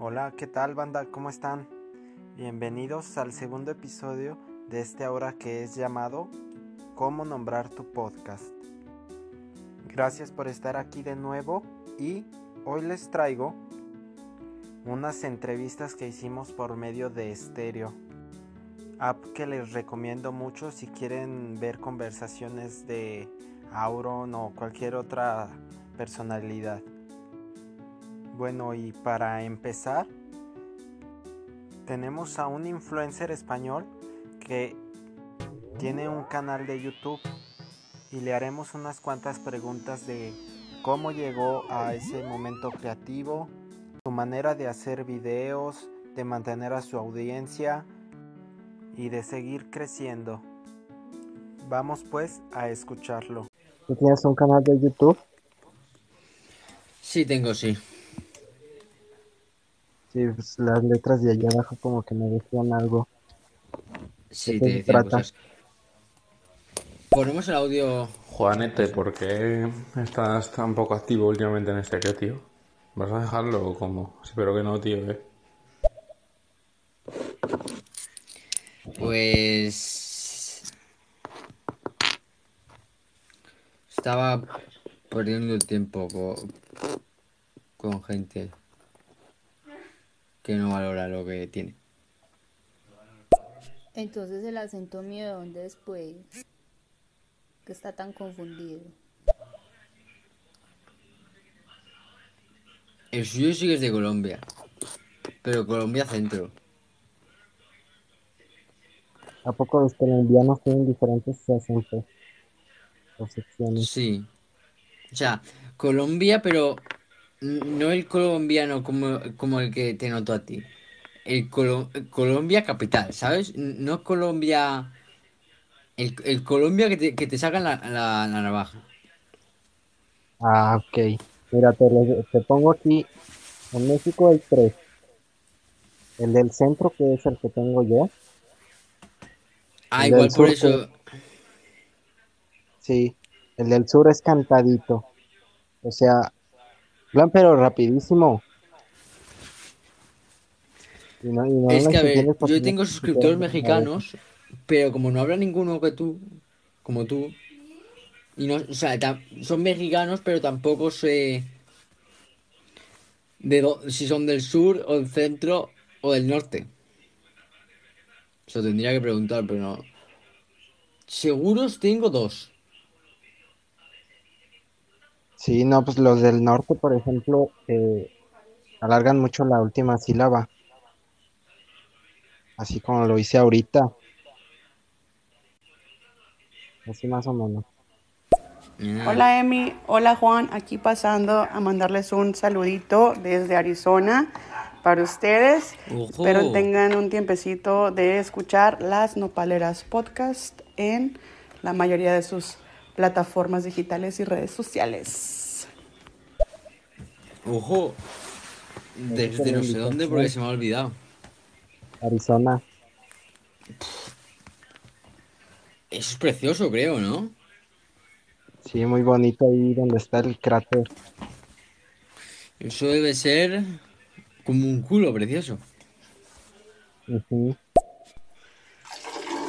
Hola, ¿qué tal banda? ¿Cómo están? Bienvenidos al segundo episodio de este ahora que es llamado ¿Cómo nombrar tu podcast? Gracias por estar aquí de nuevo y hoy les traigo unas entrevistas que hicimos por medio de Stereo, app que les recomiendo mucho si quieren ver conversaciones de Auron o cualquier otra personalidad. Bueno, y para empezar, tenemos a un influencer español que tiene un canal de YouTube y le haremos unas cuantas preguntas de cómo llegó a ese momento creativo, su manera de hacer videos, de mantener a su audiencia y de seguir creciendo. Vamos pues a escucharlo. ¿Tú tienes un canal de YouTube? Sí, tengo, sí. Sí, pues las letras de allá abajo como que me decían algo. Sí, ¿De te qué se decía trata? cosas. Ponemos el audio. Juanete, ¿por qué estás tan poco activo últimamente en este qué, tío? ¿Vas a dejarlo o cómo? Espero que no, tío, ¿eh? Pues. Estaba perdiendo el tiempo co- con, gente que no valora lo que tiene. Entonces el acento mío de dónde después que está tan confundido. El suyo sí que es de Colombia, pero Colombia centro. ¿A poco los colombianos tienen diferentes acentos o secciones? Sí. O sea, Colombia, pero no el colombiano como, como el que te noto a ti. El Colo- Colombia capital, ¿sabes? No Colombia. El, el Colombia que te, que te sacan la, la, la navaja. Ah, ok. Mira, te, te pongo aquí. En México hay tres. El del centro, que es el que tengo yo. Ah, El igual por sur, eso. Sí. El del sur es cantadito. O sea, plan pero rapidísimo. Y no, y no Es que, a ver, yo tengo suscriptores mexicanos, pero como no habla ninguno que tú, como tú, y no, o sea, son mexicanos, pero tampoco sé de si son del sur o del centro o del norte. Eso tendría que preguntar, pero no. Seguros tengo dos. Sí, no, pues los del norte, por ejemplo, eh, alargan mucho la última sílaba, así como lo hice ahorita, así más o menos. Hola Emi, hola Juan, aquí pasando a mandarles un saludito desde Arizona para ustedes. Ojo. Espero tengan un tiempecito de escuchar las Nopaleras Podcast en la mayoría de sus plataformas digitales y redes sociales. Ojo. Desde no sé dónde porque se me ha olvidado. Arizona, Eso es precioso, creo, ¿no? sí, muy bonito ahí donde está el cráter. Eso debe ser como un culo precioso. Ujú.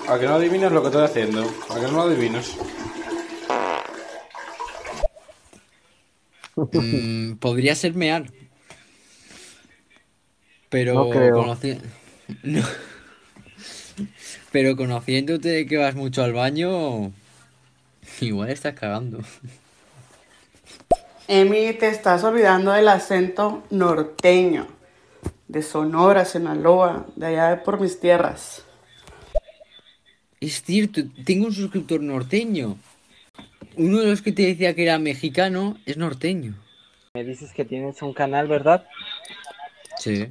¿A que no adivinas lo que estoy haciendo? ¿A que no lo adivinas? Mm, podría ser mear. Pero No creo. conoci- No. Pero conociéndote de que vas mucho al baño, igual estás cagando. Emi, te estás olvidando del acento norteño, de Sonora, Sinaloa, de allá de por mis tierras. Es cierto, tengo un suscriptor norteño. Uno de los que te decía que era mexicano es norteño. Me dices que tienes un canal, ¿verdad? Sí.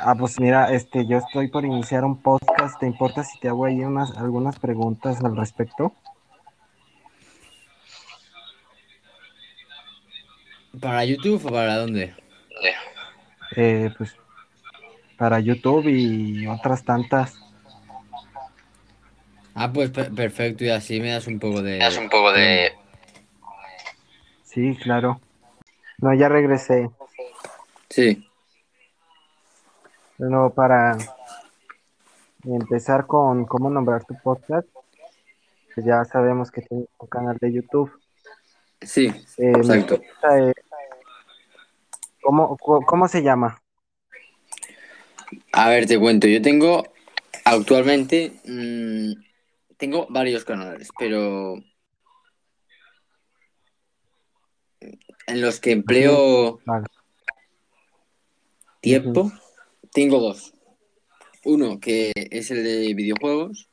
Ah, pues mira, este, yo estoy por iniciar un podcast. ¿Te importa si te hago ahí unas, algunas preguntas al respecto? ¿Para YouTube o para dónde? Eh, pues para YouTube y otras tantas. Ah, pues per- perfecto, y así me das un poco de... das un poco de... Sí, claro. No, ya regresé. Sí. Bueno, para empezar con cómo nombrar tu podcast, pues ya sabemos que tienes un canal de YouTube. Sí, Eh, exacto. ¿cómo, cómo se llama? A ver, te cuento. Yo tengo actualmente. mm, tengo varios canales, pero. En los que empleo Vale. tiempo, tengo dos. Uno que es el de videojuegos,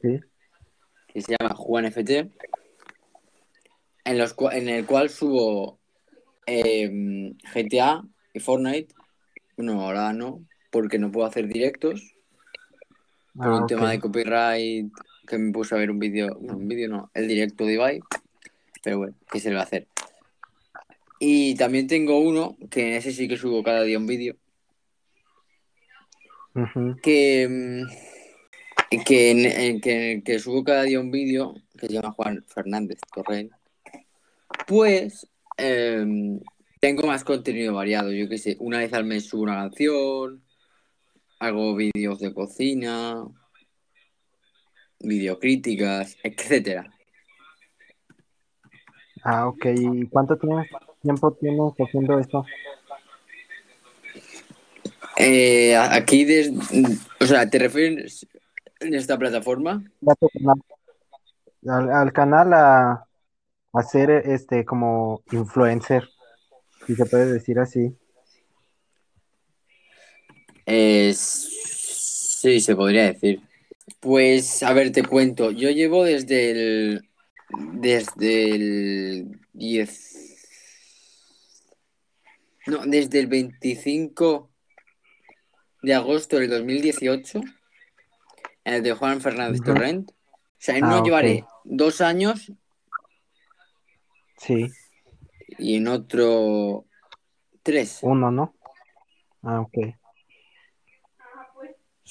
Sí. que se llama Juan FT, en, los en el cual subo em, GTA y Fortnite. Bueno, ahora no, porque no puedo hacer directos por Ah, un ok. tema de copyright que me puse a ver un vídeo, no, un vídeo no, el directo de Ibai, pero bueno, ¿qué se le va a hacer? Y también tengo uno, que en ese sí que subo cada día un vídeo, que, mm, que, que, que subo cada día un vídeo que se llama Juan Fernández Torrent, pues em, tengo más contenido variado. Yo qué sé, una vez al mes subo una canción, hago vídeos de cocina, videocríticas, etcétera. Ah, ok. ¿Y cuánto tienes, tiempo tienes haciendo esto? Eh, aquí, des- o sea, ¿te refieres en esta plataforma? Al canal a, a ser este como influencer, si se puede decir así. Eh, sí, se podría decir. Pues, a ver, te cuento. Yo llevo desde el. Desde el 10. No, desde el 25 de agosto del 2018, en el de Juan Fernández. Torrent. O sea, en Ah, uno ok. llevaré dos años Sí, y en otro tres. uno, ¿no? Ah, ok.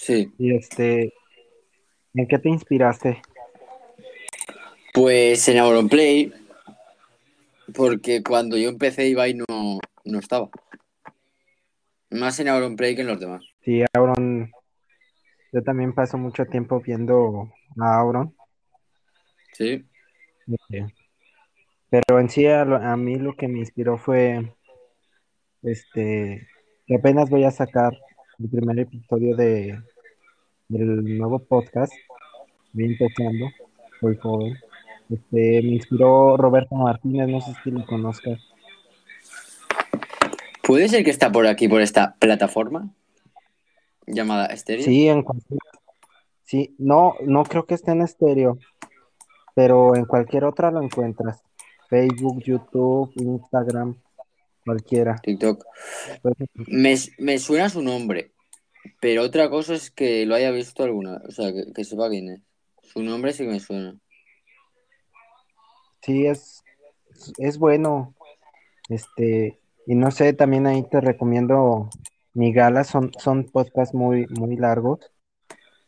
Sí. Y este, ¿en qué te inspiraste? Pues en Auronplay, porque cuando yo empecé Ibai no, no estaba. Más en Auronplay que en los demás. Sí, Auron, yo también paso mucho tiempo viendo a Auron. Sí. eh, Pero en sí a, lo- a mí lo que me inspiró fue este que apenas voy a sacar el primer episodio de del nuevo podcast. Voy empezando, soy joven. Este, me inspiró Roberto Martínez, no sé si lo conozcas. ¿Puede ser que está por aquí, por esta plataforma? Llamada Estéreo. Sí, en cualquier, sí, no, no creo que esté en estéreo, pero en cualquier otra lo encuentras. Facebook, YouTube, Instagram, cualquiera. TikTok. Me, me suena su nombre, pero otra cosa es que lo haya visto alguna. O sea, que, que sepa quién es. Su nombre sí me suena. Sí, es, es bueno. Este, y no sé, también ahí te recomiendo Mi Gala, son, son podcasts muy, muy largos,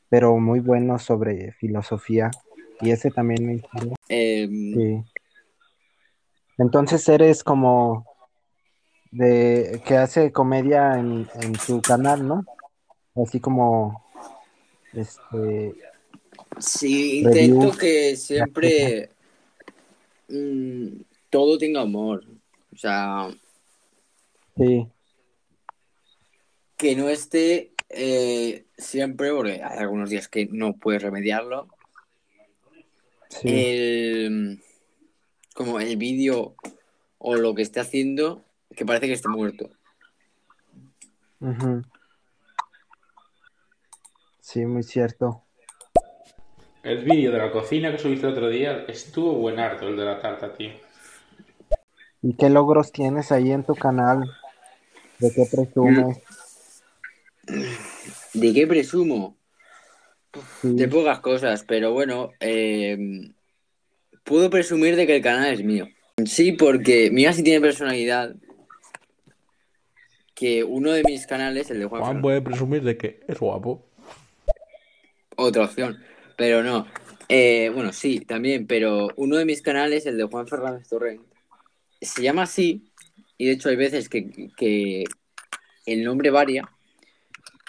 pero muy buenos sobre filosofía. Y ese también me inspiró. Eh, Sí. Entonces eres como de que hace comedia en, en su canal, ¿no? Así como este Sí, Review. intento que siempre mm, todo tenga humor. O sea, sí, que no esté eh, siempre, porque hay algunos días que no puedes remediarlo. sí, El, como el vídeo o lo que esté haciendo, que parece que esté muerto. ujú. Sí, muy cierto. El vídeo de la cocina que subiste el otro día estuvo buenardo, el de la tarta, tío. ¿Y qué logros tienes ahí en tu canal? ¿De qué presumes? ¿De qué presumo? Sí, De pocas cosas, pero bueno, eh, puedo presumir de que el canal es mío. Sí, porque mira si tiene personalidad. Que uno de mis canales, el de Juan, Juan puede presumir de que es guapo. Otra opción, pero no. Eh, bueno, sí, también, pero uno de mis canales, el de Juan Fernández Torrent, se llama así y de hecho hay veces que, que el nombre varia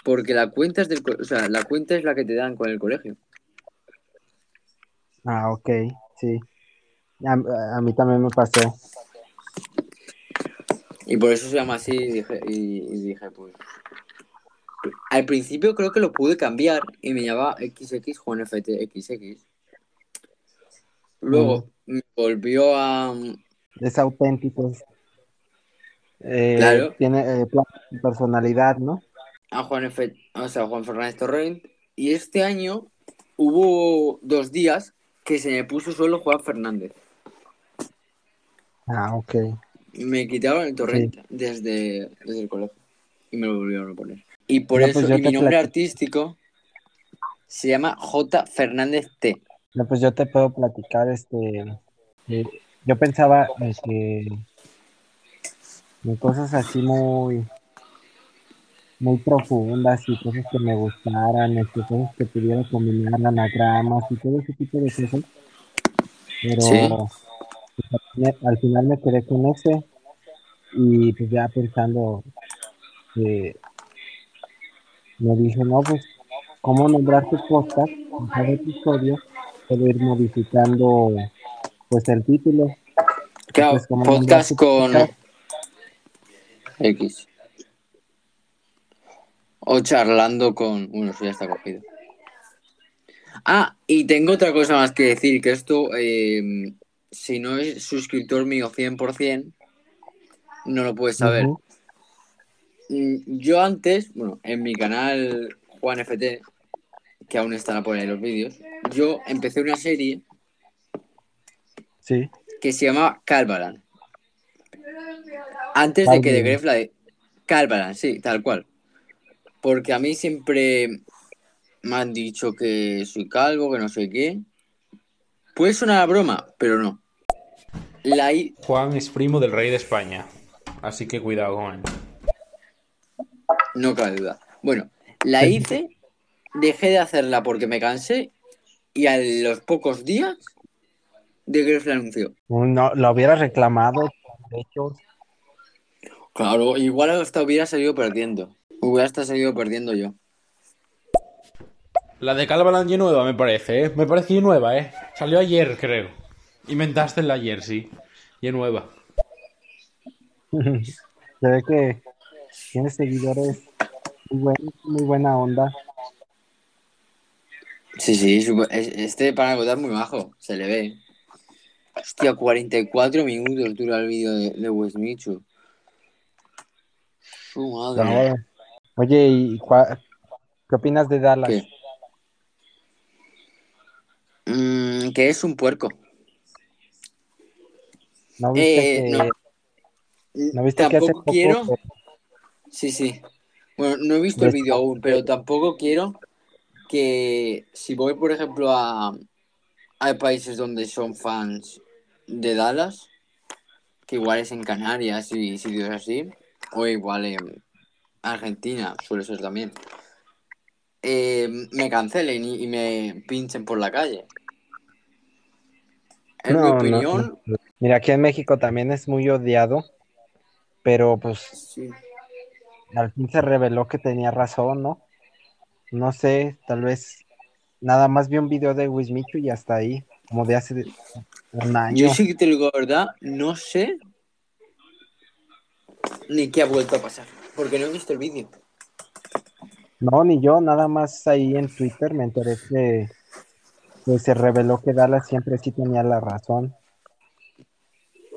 porque la cuenta es del, o sea, la cuenta es la que te dan con el colegio. Ah, ok, sí. A, a mí también me pasó. Y por eso se llama así y dije, y, y dije, pues. Al principio creo que lo pude cambiar y me llamaba XX Juan FTXX. Luego me volvió a. Es auténtico. eh, Claro. Tiene eh, personalidad, ¿no? a Juan F, o sea, Juan Fernández Torrent. Y este año hubo dos días que se me puso solo Juan Fernández. Ah, ok. Me quitaron el Torrent desde, desde el colegio y me lo volvieron a poner. Y por No, eso, pues y mi nombre artístico se llama J. Fernández T. No, pues yo te puedo platicar, este, eh, yo pensaba en que en cosas así muy, muy profundas y cosas que me gustaran, este, cosas que pudiera combinar anagramas y todo ese tipo de cosas, pero Sí. pues, al final- al final me quedé con ese y pues ya pensando que me dije, no, pues, ¿cómo nombrar tu podcast? En cada episodio puedo ir modificando pues el título. Claro, Pues, como podcast con podcast. X. O charlando con. Bueno, eso ya está cogido. Ah, y tengo otra cosa más que decir, que esto, eh, si no es suscriptor mío 100%, no lo puedes saber. Yo antes, bueno, en mi canal Juan FT, que aún estará por ahí los vídeos, yo empecé una serie Sí, que se llama Calvaran. Antes de que de Calvaran. Gref la de Calvaran, sí, tal cual. Porque a mí siempre me han dicho que soy calvo, que no sé qué. Puede sonar a broma, pero no. La Juan es primo del rey de España, así que cuidado con él. No cabe duda. Bueno, la hice, dejé de hacerla porque me cansé y a los pocos días de Gref la anunció. no, lo hubiera reclamado, de hecho, Claro, igual hasta hubiera salido perdiendo. Hubiera hasta salido perdiendo yo. La de Calvalan y nueva, me parece, ¿eh? Me parece y nueva, ¿eh? Salió ayer, creo. Inventaste la ayer, sí. Y nueva. se ve que tiene seguidores muy, buen- muy buena onda. Sí, sí, este Panacota es muy bajo, se le ve. Hostia, 44 minutos dura el vídeo de, de Westmichu. Su madre. No. Oye, ¿y qué opinas de Dallas? ¿Qué? Mm, que es un puerco. ¿No viste Eh, que, no. ¿no viste que hace poco quiero. Sí, sí. Bueno, no he visto el Des- vídeo aún, pero tampoco quiero que si voy, por ejemplo, a, a países donde son fans de Dallas, que igual es en Canarias y sitios así, o igual en Argentina, suele ser también, eh, me cancelen y, y me pinchen por la calle. En mi No, no, opinión, no. Mira, aquí en México también es muy odiado, pero pues sí. Al fin se reveló que tenía razón, ¿no? No sé, tal vez nada más vi un video de Wismichu y hasta ahí, como de hace un año. Yo sí que te digo la verdad, no sé ni qué ha vuelto a pasar, porque no he visto el vídeo. No, ni yo, nada más ahí en Twitter me enteré que, que se reveló que Dallas siempre sí tenía la razón.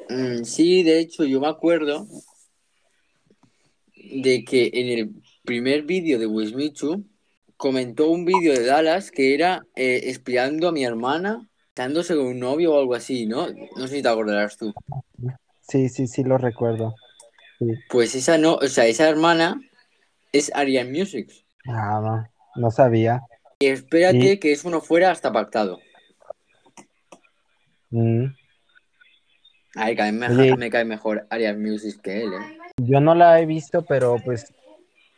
Mm, sí, de hecho, yo me acuerdo de que en el primer vídeo de Wismichu comentó un vídeo de Dallas que era eh, espiando a mi hermana, dándose con un novio o algo así, ¿no? No sé si te acordarás tú. Sí, sí, sí lo recuerdo. Sí. Pues esa no, o sea, esa hermana es Ariane Music. Ah, no, no sabía. Y espérate que eso no fuera hasta pactado. Mm. A ver, que a mí me, cae mejor Ariane Music que él, ¿eh? Yo no la he visto, pero pues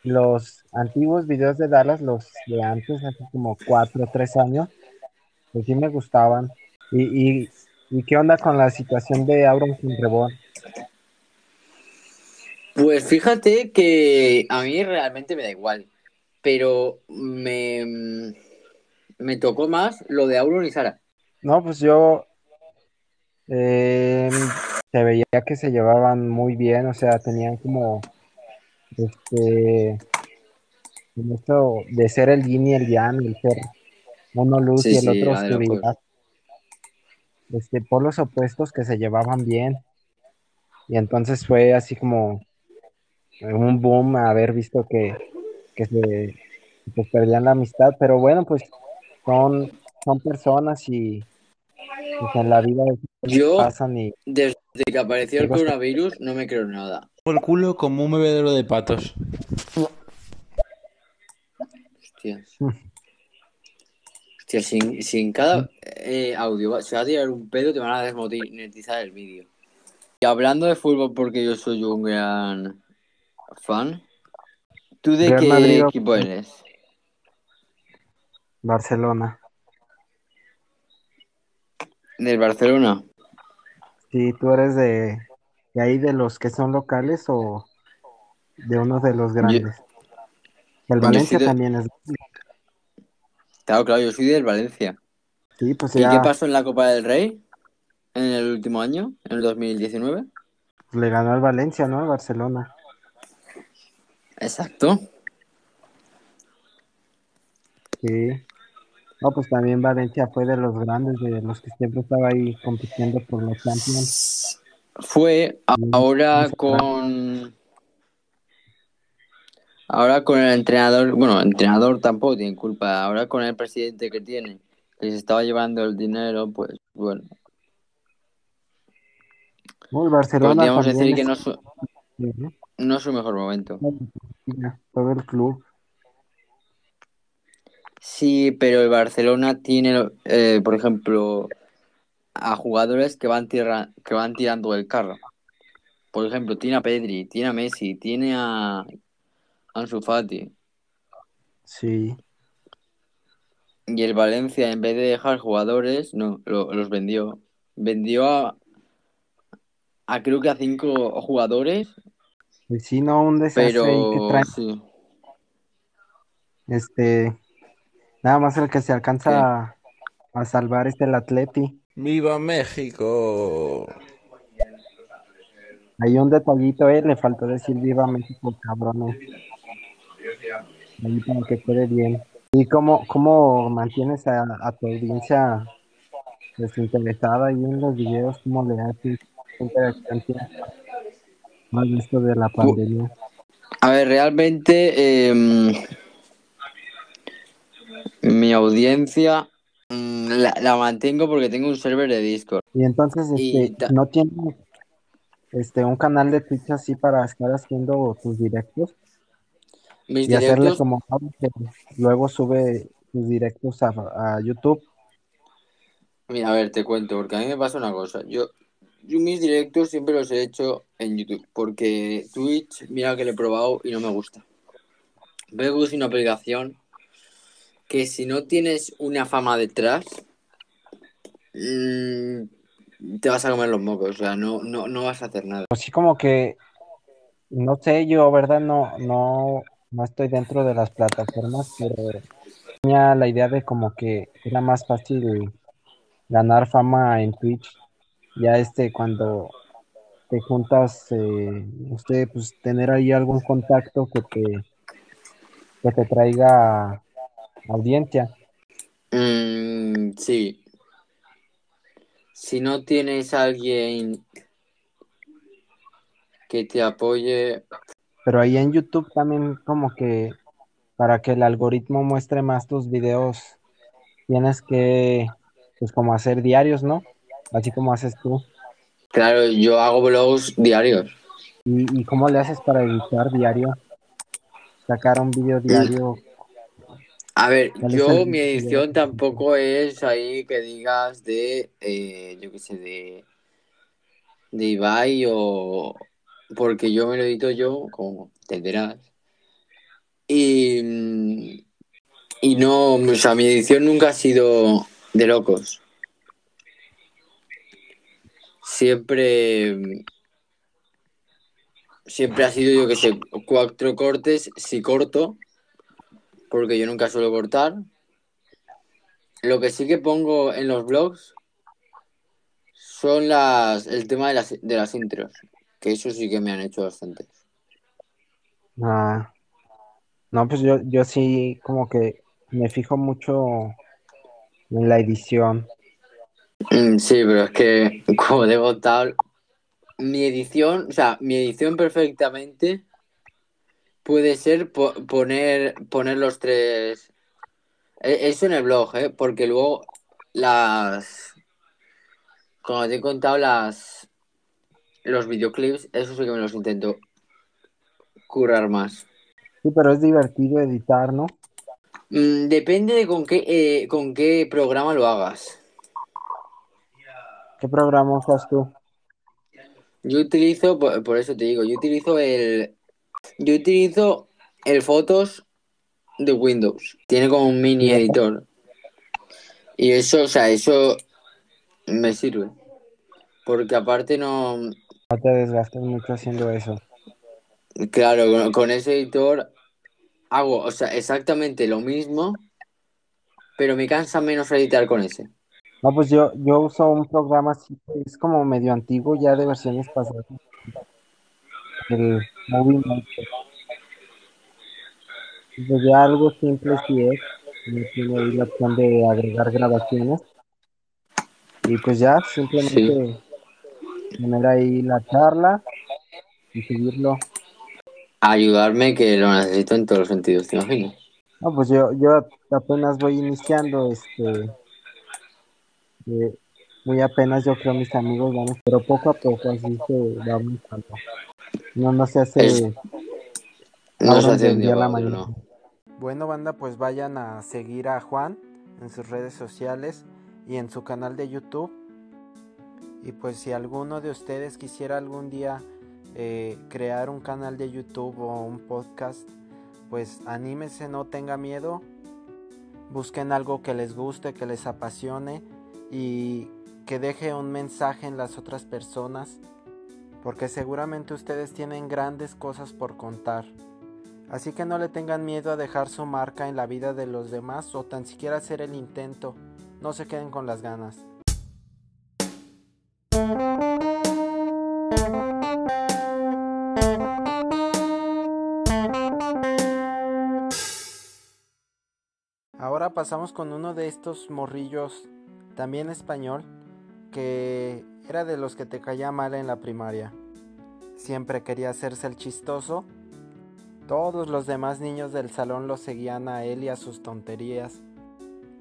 los antiguos videos de Dallas, los de antes, hace como cuatro o tres años, pues sí me gustaban. ¿Y, y, y qué onda con la situación de Auron sin Reborn? Pues fíjate que a mí realmente me da igual, pero me, me tocó más lo de Auron y Sara. No, pues yo eh, se veía que se llevaban muy bien, o sea, tenían como este esto de ser el yin y el yang, el ser uno luz Sí, y el sí, otro locos. oscuridad. Este, polos opuestos que se llevaban bien. Y entonces fue así como un boom haber visto que, que se pues, perdían la amistad, pero bueno, pues son, son personas y pues, en la vida Yo, pasan y desde que apareció el coronavirus, no me creo nada. Por el culo como un bebedero de patos. Hostias. Hostia, sin, sin cada eh, audio se va a tirar un pedo, te van a desmonetizar el vídeo. Y hablando de fútbol, porque yo soy un gran fan, ¿tú de Real qué Madrid o- equipo eres? Barcelona. ¿Del Barcelona? Si tú eres de, de ahí de los que son locales o de uno de los grandes. El Valencia de- también es. Claro, claro, yo soy del Valencia. Sí, pues ¿Y ya qué pasó en la Copa del Rey? En el último año, en el 2019. le ganó al Valencia, ¿no? Al Barcelona. Exacto. Sí. No, pues también Valencia fue de los grandes, de los que siempre estaba ahí compitiendo por los Champions. Fue Sí, ahora con. Ahora con el entrenador. Bueno, entrenador tampoco tiene culpa. Ahora con el presidente que tiene, que se estaba llevando el dinero, pues bueno. No, el Barcelona Podríamos decir que no es, su, ¿no? no es su mejor momento. todo el club. Sí, pero el Barcelona tiene, eh, por ejemplo, a jugadores que van, tierra, que van tirando el carro. Por ejemplo, tiene a Pedri, tiene a Messi, tiene a Ansu Fati. Sí. Y el Valencia, en vez de dejar jugadores, no, lo- los vendió. Vendió a, a creo que a cinco jugadores, sí, no, un desastre que sí. Este, nada más el que se alcanza a, a salvar es el Atleti. ¡Viva México! Hay un detallito, eh, le faltó decir viva México, cabrones. Ahí para que quede bien. ¿Y cómo, cómo mantienes a, a tu audiencia desinteresada ahí en los videos? ¿Cómo le haces? ¿Qué interacción tienes? Más esto de la pandemia. A ver, realmente em, mi audiencia mm, la, la mantengo porque tengo un server de Discord. Y entonces, este, ¿no tienes este, un canal de Twitch así para estar haciendo tus directos? Mis y hacerle como que luego sube sus directos a, a YouTube. mira, a ver, te cuento, porque a mí me pasa una cosa. Yo, yo mis directos siempre los he hecho en YouTube, porque Twitch, mira que lo he probado y no me gusta. Veo que es una aplicación que si no tienes una fama detrás, mm, te vas a comer los mocos, o sea, no, no, no vas a hacer nada. Así como que, no sé, yo, ¿verdad? No, no, no estoy dentro de las plataformas, pero tenía la idea de como que era más fácil ganar fama en Twitch. Ya este, cuando te juntas, eh, no sé, pues tener ahí algún contacto que te, que te traiga audiencia. Mm, sí. Si no tienes a alguien que te apoye, Pero ahí en YouTube también como que para que el algoritmo muestre más tus videos, tienes que, pues como hacer diarios, ¿no? Así como haces tú. claro, yo hago vlogs diarios. ¿Y, y cómo le haces para editar diario? Sacar un video diario. A ver, ¿Cuál es yo mi edición tampoco es ahí que digas de, eh, yo qué sé, de, de Ibai o... Porque yo me lo edito yo, como entenderás. Y, y no, o sea, mi edición nunca ha sido de locos. Siempre, siempre ha sido, yo que sé, cuatro cortes si corto, porque yo nunca suelo cortar. Lo que sí que pongo en los blogs son las el tema de las, de las intros, que eso sí que me han hecho bastante. Ah, no, pues yo, yo sí como que me fijo mucho en la edición. Mm, Sí, pero es que como debo tal, mi edición, o sea, mi edición perfectamente puede ser po- poner, poner los tres. e- Eso en el blog, ¿eh? Porque luego las. Como te he contado, las. Los videoclips, eso sí que me los intento currar más. Sí, pero es divertido editar, ¿no? Mm, depende de con qué, eh, con qué programa lo hagas. ¿Qué programa usas tú? Yo utilizo, por, por eso te digo, yo utilizo el. Yo utilizo el Photos de Windows. Tiene como un mini editor. Y eso, o sea, eso me sirve. Porque aparte no. No te desgastes mucho haciendo eso. Claro, con, con ese editor hago, o sea, exactamente lo mismo, pero me cansa menos editar con ese. No, pues yo, yo uso un programa así que es como medio antiguo ya de versiones pasadas. El Movie Maker. Ya algo simple sí es. no Tiene ahí la opción de agregar grabaciones. Y pues ya simplemente poner ahí la charla y subirlo. Ayudarme que lo necesito en todos los sentidos, ¿te imaginas? No, pues yo, yo apenas voy iniciando, este, eh, muy apenas yo creo mis amigos vamos, pero poco a poco así se va aumentando. No, no se hace Es- No se hace día la mañana. no. Bueno, banda, pues vayan a seguir a Juan en sus redes sociales y en su canal de YouTube. Y pues si alguno de ustedes quisiera algún día eh, crear un canal de YouTube o un podcast, pues anímese, no tenga miedo. Busquen algo que les guste, que les apasione y que deje un mensaje en las otras personas. Porque seguramente ustedes tienen grandes cosas por contar. Así que no le tengan miedo a dejar su marca en la vida de los demás o tan siquiera hacer el intento. No se queden con las ganas. Ahora pasamos con uno de estos morrillos, también español, que era de los que te caía mal en la primaria. Siempre quería hacerse el chistoso todos los demás niños del salón lo seguían a él y a sus tonterías.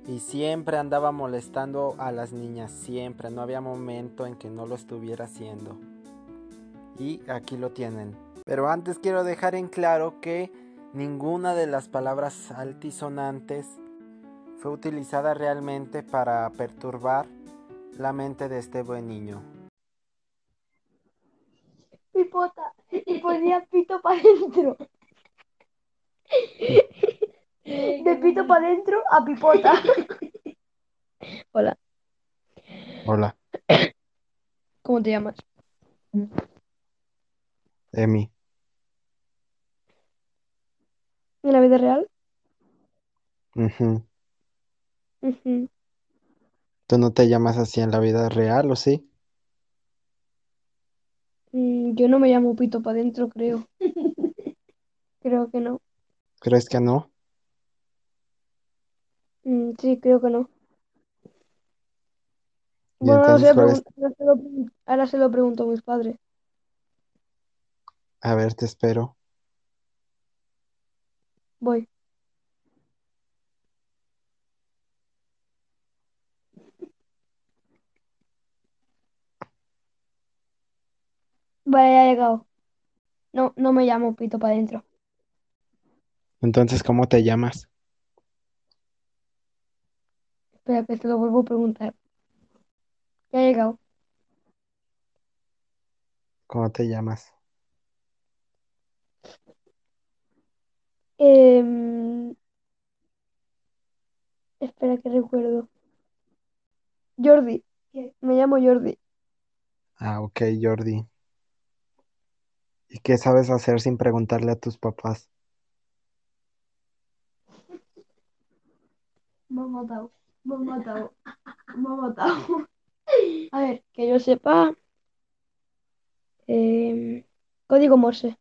Y siempre andaba molestando a las niñas, siempre, no había momento en que no lo estuviera haciendo. Y aquí lo tienen. Pero antes quiero dejar en claro que ninguna de las palabras altisonantes fue utilizada realmente para perturbar la mente de este buen niño. Pipota. Y ponía pito para adentro. De pito para adentro a pipota. Hola, Hola, ¿cómo te llamas? Emi. ¿En la vida real? Ujú. Ujú. ¿Tú no te llamas así en la vida real o sí? Mm, Yo no me llamo pito para adentro, creo. Creo que no. ¿Crees que no? Mm, Sí, creo que no. Y Bueno, no entonces, sé, ¿cuál es? pregun- ahora se lo, pregun- ahora se lo pregunto a mis padres. A ver, te espero. Voy. Ya he llegado. No, no me llamo pito para adentro. Entonces, ¿cómo te llamas? Espera que te lo vuelvo a preguntar. Ya he llegado. ¿Cómo te llamas? Em, espera que recuerdo. Jordi. Me llamo Jordi. Ah, ok, Jordi. ¿Y qué sabes hacer sin preguntarle a tus papás? Me ha matado. Me ha matado. Me ha matado. A ver, que yo sepa. em, código Morse.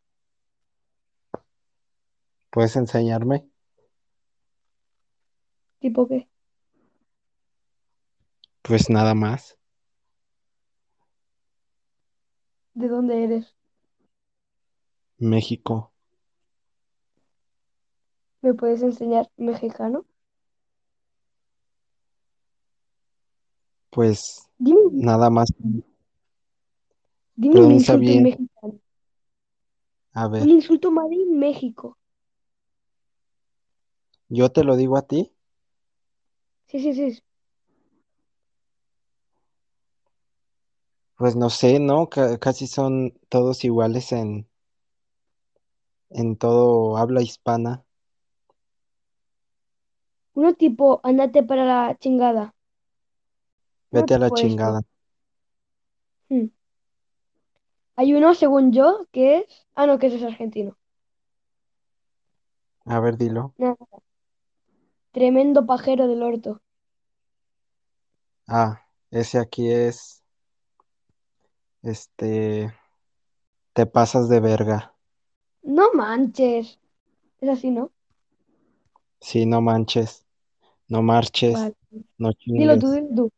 ¿Puedes enseñarme? ¿Tipo qué? Pues nada más. ¿De dónde eres? México. ¿Me puedes enseñar mexicano? Pues Dime, nada más. dime un insulto bien. mexicano. A ver, Un insulto en México. ¿yo te lo digo a ti? Sí, sí, sí. Pues no sé, ¿no? Ca- casi son todos iguales en, en todo habla hispana. Uno tipo, andate para la chingada. Uno Vete a la tipo chingada. Hmm. Hay uno, según yo, que es. Ah, no, que ese es argentino. A ver, dilo. Nada. Tremendo pajero del orto. Ah, ese aquí es, este, te pasas de verga. No manches. Es así, ¿no? Sí, no manches, no marches, Vale. no Dilo tú, chingues, dilo tú.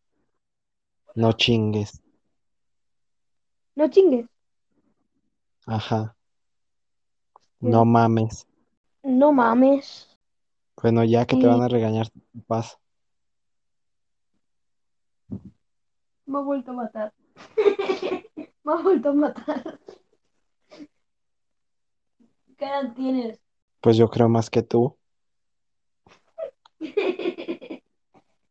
no chingues. No chingues. Ajá, Sí. no mames. No mames. Bueno, ya que te van a regañar papás. me ha vuelto a matar. Me ha vuelto a matar. ¿Qué edad tienes? Pues yo creo más que tú.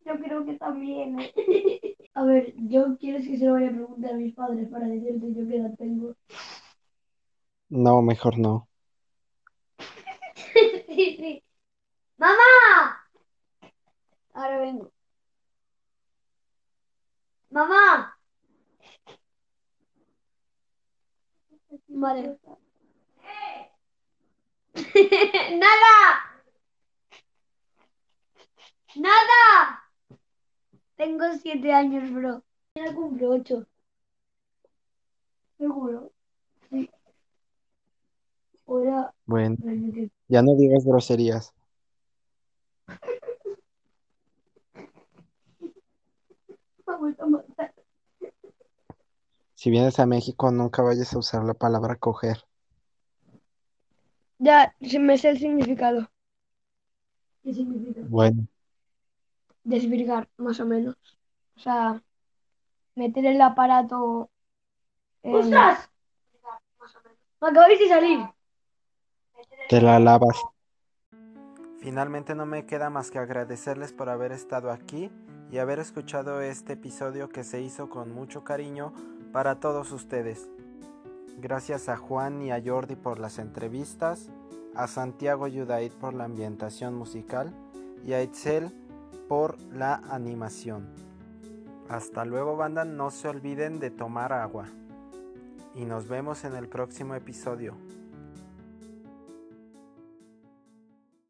Yo creo que también. ¿eh? A ver, yo quieres que se lo vaya a preguntar a mis padres para decirte yo qué edad tengo. No, mejor no. Sí, sí. ¡Mamá! Ahora vengo. ¡Mamá! Vale. ¡Nada! ¡Nada! Tengo siete años, bro. Ya cumplo ocho. Seguro. Sí. Ahora. Bueno, ya no digas groserías. A matar. Si vienes a México, nunca vayas a usar la palabra coger. Ya, me sé el significado. ¿Qué significa? Bueno, Desvirgar, más o menos. O sea, meter el aparato en... ¡Ostras! Me acabáis de salir. te la lavas. Finalmente no me queda más que agradecerles por haber estado aquí y haber escuchado este episodio que se hizo con mucho cariño para todos ustedes. Gracias a Juan y a Jordi por las entrevistas, a Santiago Yudaid por la ambientación musical y a Itzel por la animación. Hasta luego banda, no se olviden de tomar agua. Y nos vemos en el próximo episodio.